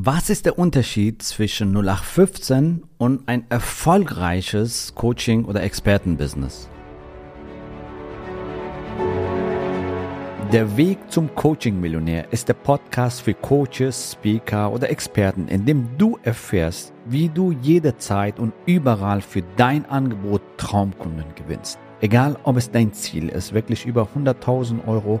Was ist der Unterschied zwischen 0815 und ein erfolgreiches Coaching- oder Expertenbusiness? Der Weg zum Coaching-Millionär ist der Podcast für Coaches, Speaker oder Experten, in dem du erfährst, wie du jederzeit und überall für dein Angebot Traumkunden gewinnst. Egal, ob es dein Ziel ist, wirklich über 100.000 Euro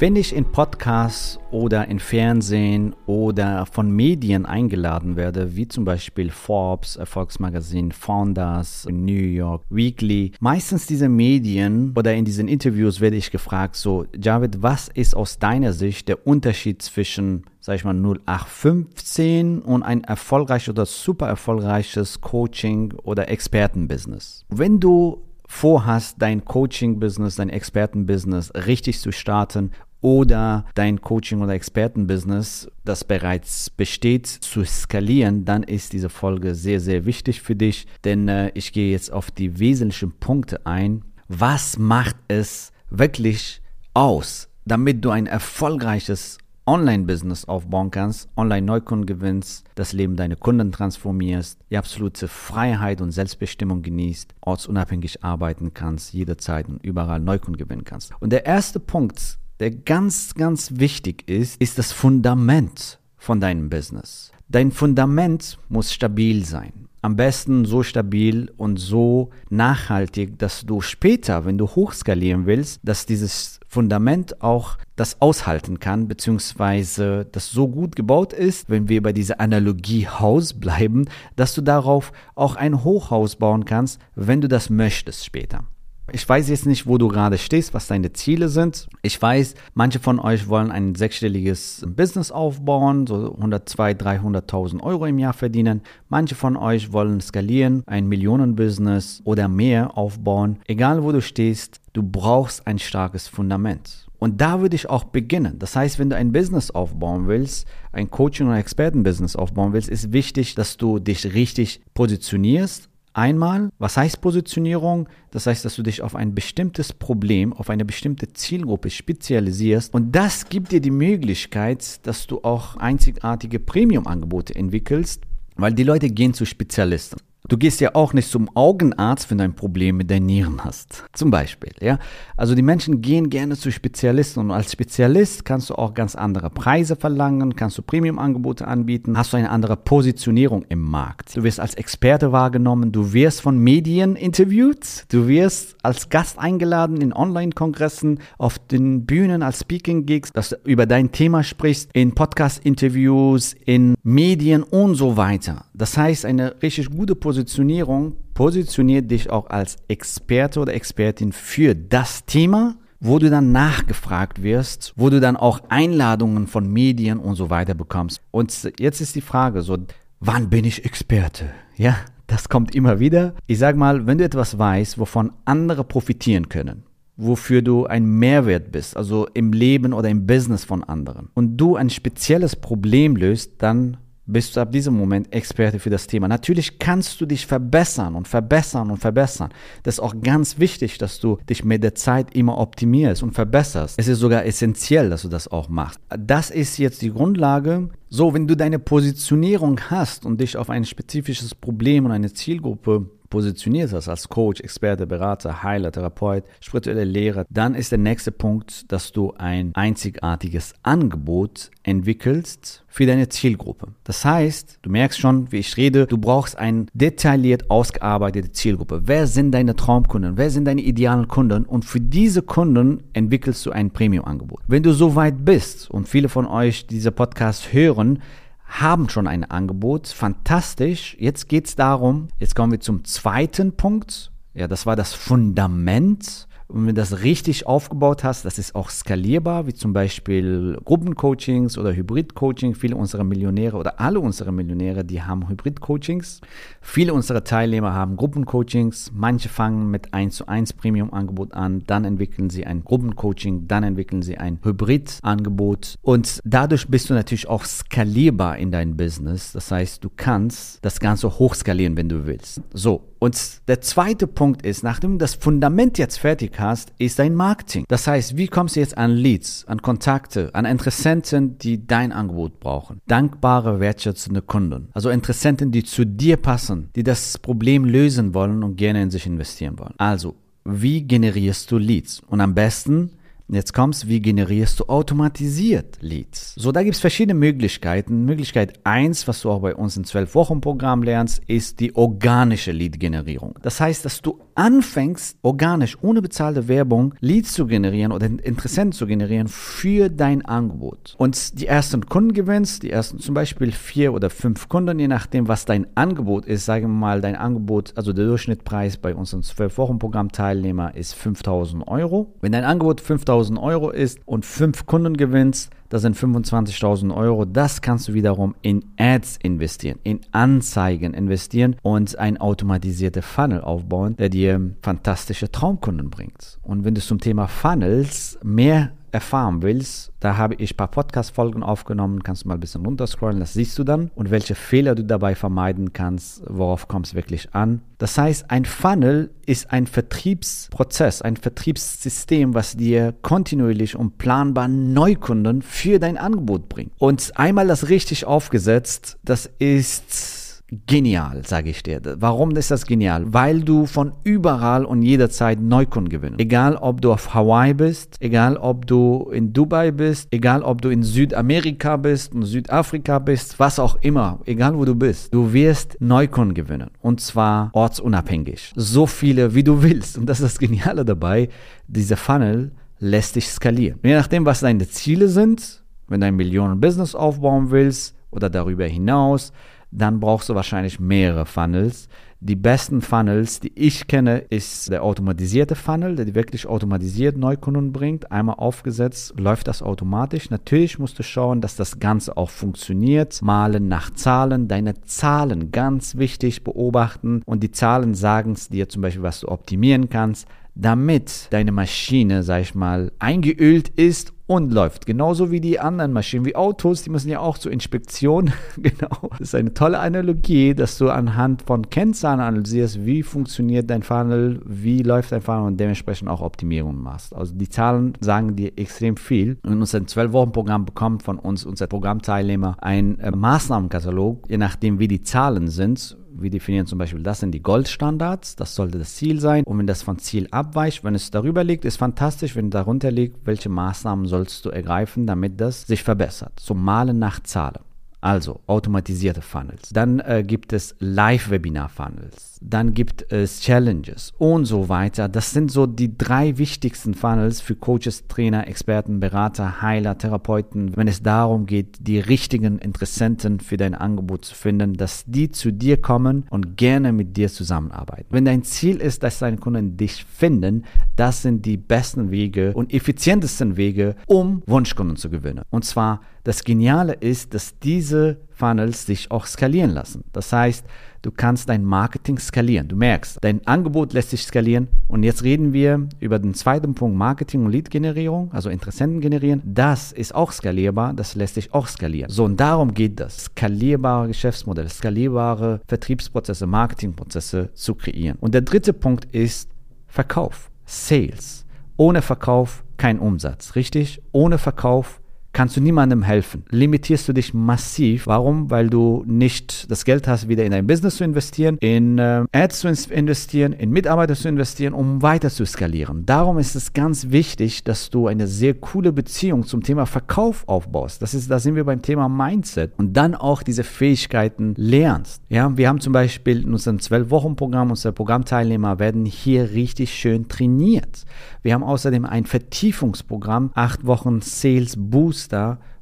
Wenn ich in Podcasts oder in Fernsehen oder von Medien eingeladen werde, wie zum Beispiel Forbes, Erfolgsmagazin, Founders, New York, Weekly, meistens diese Medien oder in diesen Interviews werde ich gefragt, so, Javid, was ist aus deiner Sicht der Unterschied zwischen, sag ich mal, 0815 und ein erfolgreiches oder super erfolgreiches Coaching oder Expertenbusiness? Wenn du vorhast, dein Coaching-Business, dein Experten-Business richtig zu starten oder dein Coaching- oder Experten-Business, das bereits besteht, zu skalieren, dann ist diese Folge sehr, sehr wichtig für dich, denn äh, ich gehe jetzt auf die wesentlichen Punkte ein. Was macht es wirklich aus, damit du ein erfolgreiches Online-Business aufbauen kannst, Online-Neukunden gewinnst, das Leben deiner Kunden transformierst, die absolute Freiheit und Selbstbestimmung genießt, ortsunabhängig arbeiten kannst, jederzeit und überall Neukunden gewinnen kannst. Und der erste Punkt, der ganz, ganz wichtig ist, ist das Fundament von deinem Business. Dein Fundament muss stabil sein am besten so stabil und so nachhaltig, dass du später, wenn du hochskalieren willst, dass dieses Fundament auch das aushalten kann, beziehungsweise das so gut gebaut ist, wenn wir bei dieser Analogie Haus bleiben, dass du darauf auch ein Hochhaus bauen kannst, wenn du das möchtest später. Ich weiß jetzt nicht, wo du gerade stehst, was deine Ziele sind. Ich weiß, manche von euch wollen ein sechsstelliges Business aufbauen, so 102, 300.000 Euro im Jahr verdienen. Manche von euch wollen skalieren, ein Millionenbusiness oder mehr aufbauen. Egal wo du stehst, du brauchst ein starkes Fundament. Und da würde ich auch beginnen. Das heißt, wenn du ein Business aufbauen willst, ein Coaching- oder Expertenbusiness aufbauen willst, ist wichtig, dass du dich richtig positionierst Einmal, was heißt Positionierung? Das heißt, dass du dich auf ein bestimmtes Problem, auf eine bestimmte Zielgruppe spezialisierst und das gibt dir die Möglichkeit, dass du auch einzigartige Premium-Angebote entwickelst, weil die Leute gehen zu Spezialisten. Du gehst ja auch nicht zum Augenarzt, wenn du ein Problem mit deinen Nieren hast. Zum Beispiel, ja. Also die Menschen gehen gerne zu Spezialisten und als Spezialist kannst du auch ganz andere Preise verlangen, kannst du Premium-Angebote anbieten, hast du eine andere Positionierung im Markt. Du wirst als Experte wahrgenommen, du wirst von Medien interviewt, du wirst als Gast eingeladen in Online-Kongressen, auf den Bühnen als Speaking-Gigs, dass du über dein Thema sprichst, in Podcast-Interviews, in Medien und so weiter. Das heißt, eine richtig gute Position Positionierung positioniert dich auch als Experte oder Expertin für das Thema, wo du dann nachgefragt wirst, wo du dann auch Einladungen von Medien und so weiter bekommst. Und jetzt ist die Frage so, wann bin ich Experte? Ja, das kommt immer wieder. Ich sag mal, wenn du etwas weißt, wovon andere profitieren können, wofür du ein Mehrwert bist, also im Leben oder im Business von anderen, und du ein spezielles Problem löst, dann bist du ab diesem Moment Experte für das Thema. Natürlich kannst du dich verbessern und verbessern und verbessern. Das ist auch ganz wichtig, dass du dich mit der Zeit immer optimierst und verbesserst. Es ist sogar essentiell, dass du das auch machst. Das ist jetzt die Grundlage. So, wenn du deine Positionierung hast und dich auf ein spezifisches Problem und eine Zielgruppe positionierst hast als Coach, Experte, Berater, Heiler, Therapeut, spirituelle Lehrer, dann ist der nächste Punkt, dass du ein einzigartiges Angebot entwickelst für deine Zielgruppe. Das heißt, du merkst schon, wie ich rede, du brauchst eine detailliert ausgearbeitete Zielgruppe. Wer sind deine Traumkunden? Wer sind deine idealen Kunden? Und für diese Kunden entwickelst du ein Premium-Angebot. Wenn du so weit bist und viele von euch diese Podcast hören, haben schon ein Angebot. Fantastisch. Jetzt geht es darum, jetzt kommen wir zum zweiten Punkt. Ja, das war das Fundament. Und wenn du das richtig aufgebaut hast, das ist auch skalierbar, wie zum Beispiel Gruppencoachings oder Hybrid-Coaching. Viele unserer Millionäre oder alle unsere Millionäre, die haben Hybrid-Coachings. Viele unserer Teilnehmer haben Gruppencoachings. Manche fangen mit 1 zu 1 Premium-Angebot an, dann entwickeln sie ein Gruppencoaching, dann entwickeln sie ein Hybrid-Angebot. Und dadurch bist du natürlich auch skalierbar in deinem Business. Das heißt, du kannst das Ganze hochskalieren, wenn du willst. So, und der zweite Punkt ist, nachdem du das Fundament jetzt fertig hast, ist dein Marketing. Das heißt, wie kommst du jetzt an Leads, an Kontakte, an Interessenten, die dein Angebot brauchen? Dankbare, wertschätzende Kunden. Also Interessenten, die zu dir passen, die das Problem lösen wollen und gerne in sich investieren wollen. Also, wie generierst du Leads? Und am besten Jetzt kommst, wie generierst du automatisiert Leads? So, da gibt es verschiedene Möglichkeiten. Möglichkeit 1, was du auch bei uns im 12-Wochen-Programm lernst, ist die organische Lead-Generierung. Das heißt, dass du anfängst, organisch, ohne bezahlte Werbung, Leads zu generieren oder Interessenten zu generieren für dein Angebot. Und die ersten Kunden gewinnst, die ersten zum Beispiel vier oder fünf Kunden, je nachdem, was dein Angebot ist. Sagen wir mal, dein Angebot, also der Durchschnittspreis bei unserem 12-Wochen-Programm-Teilnehmer ist 5000 Euro. Wenn dein Angebot 5000 Euro ist und fünf Kunden gewinnst, das sind 25.000 Euro. Das kannst du wiederum in Ads investieren, in Anzeigen investieren und ein automatisierter Funnel aufbauen, der dir fantastische Traumkunden bringt. Und wenn du zum Thema Funnels mehr erfahren willst, da habe ich ein paar Podcast-Folgen aufgenommen, kannst du mal ein bisschen runterscrollen, das siehst du dann und welche Fehler du dabei vermeiden kannst, worauf kommt es wirklich an. Das heißt, ein Funnel ist ein Vertriebsprozess, ein Vertriebssystem, was dir kontinuierlich und planbar Neukunden für dein Angebot bringt. Und einmal das richtig aufgesetzt, das ist genial, sage ich dir. Warum ist das genial? Weil du von überall und jederzeit Neukunden gewinnst. Egal, ob du auf Hawaii bist, egal, ob du in Dubai bist, egal, ob du in Südamerika bist, in Südafrika bist, was auch immer, egal wo du bist, du wirst Neukunden gewinnen. Und zwar ortsunabhängig. So viele, wie du willst. Und das ist das Geniale dabei. Dieser Funnel lässt dich skalieren. je nachdem, was deine Ziele sind, wenn du ein Millionen-Business aufbauen willst oder darüber hinaus, dann brauchst du wahrscheinlich mehrere Funnels. Die besten Funnels, die ich kenne, ist der automatisierte Funnel, der wirklich automatisiert Neukunden bringt. Einmal aufgesetzt, läuft das automatisch. Natürlich musst du schauen, dass das Ganze auch funktioniert. Malen nach Zahlen, deine Zahlen ganz wichtig beobachten und die Zahlen sagen es dir zum Beispiel, was du optimieren kannst damit deine Maschine, sag ich mal, eingeölt ist und läuft. Genauso wie die anderen Maschinen, wie Autos, die müssen ja auch zur Inspektion. genau. Das ist eine tolle Analogie, dass du anhand von Kennzahlen analysierst, wie funktioniert dein Funnel, wie läuft dein Funnel und dementsprechend auch Optimierungen machst. Also die Zahlen sagen dir extrem viel. Und unser 12-Wochen-Programm bekommt von uns, unser Programmteilnehmer, ein äh, Maßnahmenkatalog, je nachdem wie die Zahlen sind wir definieren zum Beispiel, das sind die Goldstandards, das sollte das Ziel sein. Und wenn das von Ziel abweicht, wenn es darüber liegt, ist fantastisch. Wenn darunter liegt, welche Maßnahmen sollst du ergreifen, damit das sich verbessert? So Malen nach Zahlen. Also automatisierte Funnels. Dann äh, gibt es Live-Webinar-Funnels. Dann gibt es Challenges und so weiter. Das sind so die drei wichtigsten Funnels für Coaches, Trainer, Experten, Berater, Heiler, Therapeuten, wenn es darum geht, die richtigen Interessenten für dein Angebot zu finden, dass die zu dir kommen und gerne mit dir zusammenarbeiten. Wenn dein Ziel ist, dass deine Kunden dich finden, das sind die besten Wege und effizientesten Wege, um Wunschkunden zu gewinnen. Und zwar das Geniale ist, dass diese Funnels sich auch skalieren lassen. Das heißt, du kannst dein Marketing skalieren. Du merkst, dein Angebot lässt sich skalieren. Und jetzt reden wir über den zweiten Punkt Marketing und Lead-Generierung, also Interessenten generieren. Das ist auch skalierbar, das lässt sich auch skalieren. So, und darum geht das. Skalierbare Geschäftsmodelle, skalierbare Vertriebsprozesse, Marketingprozesse zu kreieren. Und der dritte Punkt ist Verkauf, Sales. Ohne Verkauf kein Umsatz, richtig? Ohne Verkauf kannst du niemandem helfen. Limitierst du dich massiv. Warum? Weil du nicht das Geld hast, wieder in dein Business zu investieren, in äh, Ads zu investieren, in Mitarbeiter zu investieren, um weiter zu skalieren. Darum ist es ganz wichtig, dass du eine sehr coole Beziehung zum Thema Verkauf aufbaust. Das ist, da sind wir beim Thema Mindset und dann auch diese Fähigkeiten lernst. Ja, wir haben zum Beispiel in unserem 12-Wochen-Programm, unsere Programmteilnehmer werden hier richtig schön trainiert. Wir haben außerdem ein Vertiefungsprogramm, acht Wochen Sales Booster,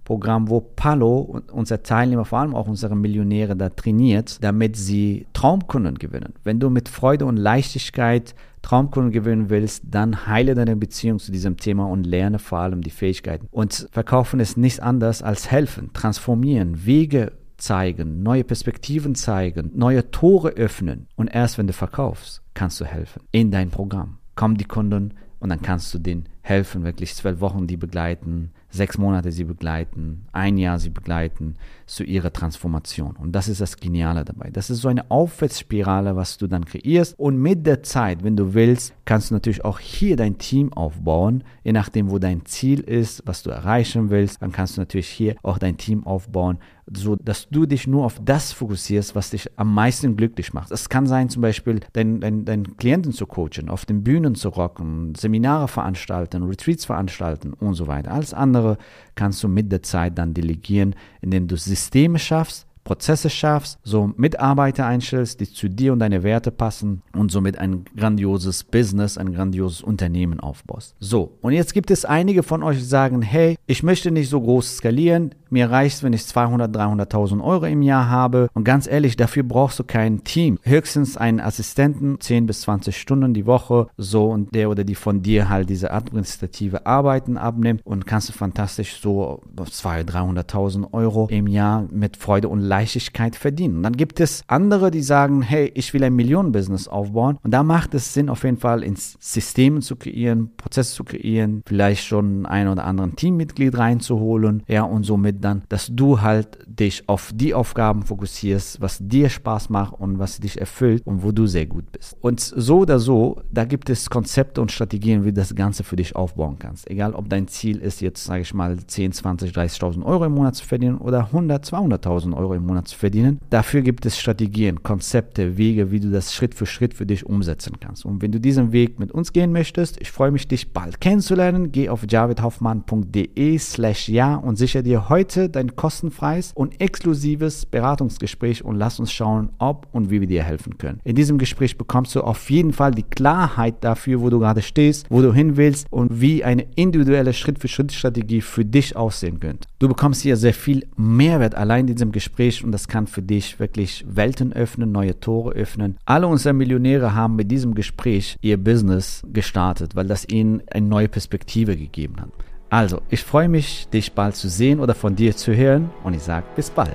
Programm, wo Palo, unser Teilnehmer, vor allem auch unsere Millionäre, da trainiert, damit sie Traumkunden gewinnen. Wenn du mit Freude und Leichtigkeit Traumkunden gewinnen willst, dann heile deine Beziehung zu diesem Thema und lerne vor allem die Fähigkeiten. Und verkaufen ist nichts anderes als helfen, transformieren, Wege zeigen, neue Perspektiven zeigen, neue Tore öffnen. Und erst wenn du verkaufst, kannst du helfen in dein Programm. Kommen die Kunden und dann kannst du denen helfen, wirklich zwölf Wochen die begleiten, sechs Monate sie begleiten, ein Jahr sie begleiten zu ihrer Transformation. Und das ist das Geniale dabei. Das ist so eine Aufwärtsspirale, was du dann kreierst. Und mit der Zeit, wenn du willst, kannst du natürlich auch hier dein Team aufbauen, je nachdem, wo dein Ziel ist, was du erreichen willst. Dann kannst du natürlich hier auch dein Team aufbauen, so dass du dich nur auf das fokussierst, was dich am meisten glücklich macht. Es kann sein, zum Beispiel deinen dein, dein Klienten zu coachen, auf den Bühnen zu rocken, Seminare veranstalten, Retreats veranstalten und so weiter. Alles andere kannst du mit der Zeit dann delegieren, indem du Systeme schaffst, Prozesse schaffst, so Mitarbeiter einstellst, die zu dir und deine Werte passen und somit ein grandioses Business, ein grandioses Unternehmen aufbaust. So, und jetzt gibt es einige von euch, die sagen, hey, ich möchte nicht so groß skalieren, mir reicht wenn ich 200, 300.000 Euro im Jahr habe. Und ganz ehrlich, dafür brauchst du kein Team. Höchstens einen Assistenten, 10 bis 20 Stunden die Woche, so und der oder die von dir halt diese administrative Arbeiten abnimmt und kannst du fantastisch so 200, 300.000 Euro im Jahr mit Freude und Leichtigkeit verdienen. Und dann gibt es andere, die sagen, hey, ich will ein Millionenbusiness aufbauen. Und da macht es Sinn, auf jeden Fall ins System zu kreieren, Prozesse zu kreieren, vielleicht schon ein oder anderen Teammitglied reinzuholen, ja, und somit dann, dass du halt dich auf die Aufgaben fokussierst, was dir Spaß macht und was dich erfüllt und wo du sehr gut bist. Und so oder so, da gibt es Konzepte und Strategien, wie du das Ganze für dich aufbauen kannst. Egal, ob dein Ziel ist, jetzt sage ich mal 10, 20, 30.000 Euro im Monat zu verdienen oder 100, 200.000 Euro im Monat zu verdienen. Dafür gibt es Strategien, Konzepte, Wege, wie du das Schritt für Schritt für dich umsetzen kannst. Und wenn du diesen Weg mit uns gehen möchtest, ich freue mich, dich bald kennenzulernen. Geh auf javidhoffmann.de slash ja und sichere dir heute dein kostenfreies und exklusives Beratungsgespräch und lass uns schauen, ob und wie wir dir helfen können. In diesem Gespräch bekommst du auf jeden Fall die Klarheit dafür, wo du gerade stehst, wo du hin willst und wie eine individuelle Schritt-für-Schritt-Strategie für dich aussehen könnte. Du bekommst hier sehr viel Mehrwert allein in diesem Gespräch und das kann für dich wirklich Welten öffnen, neue Tore öffnen. Alle unsere Millionäre haben mit diesem Gespräch ihr Business gestartet, weil das ihnen eine neue Perspektive gegeben hat. Also, ich freue mich, dich bald zu sehen oder von dir zu hören und ich sage bis bald.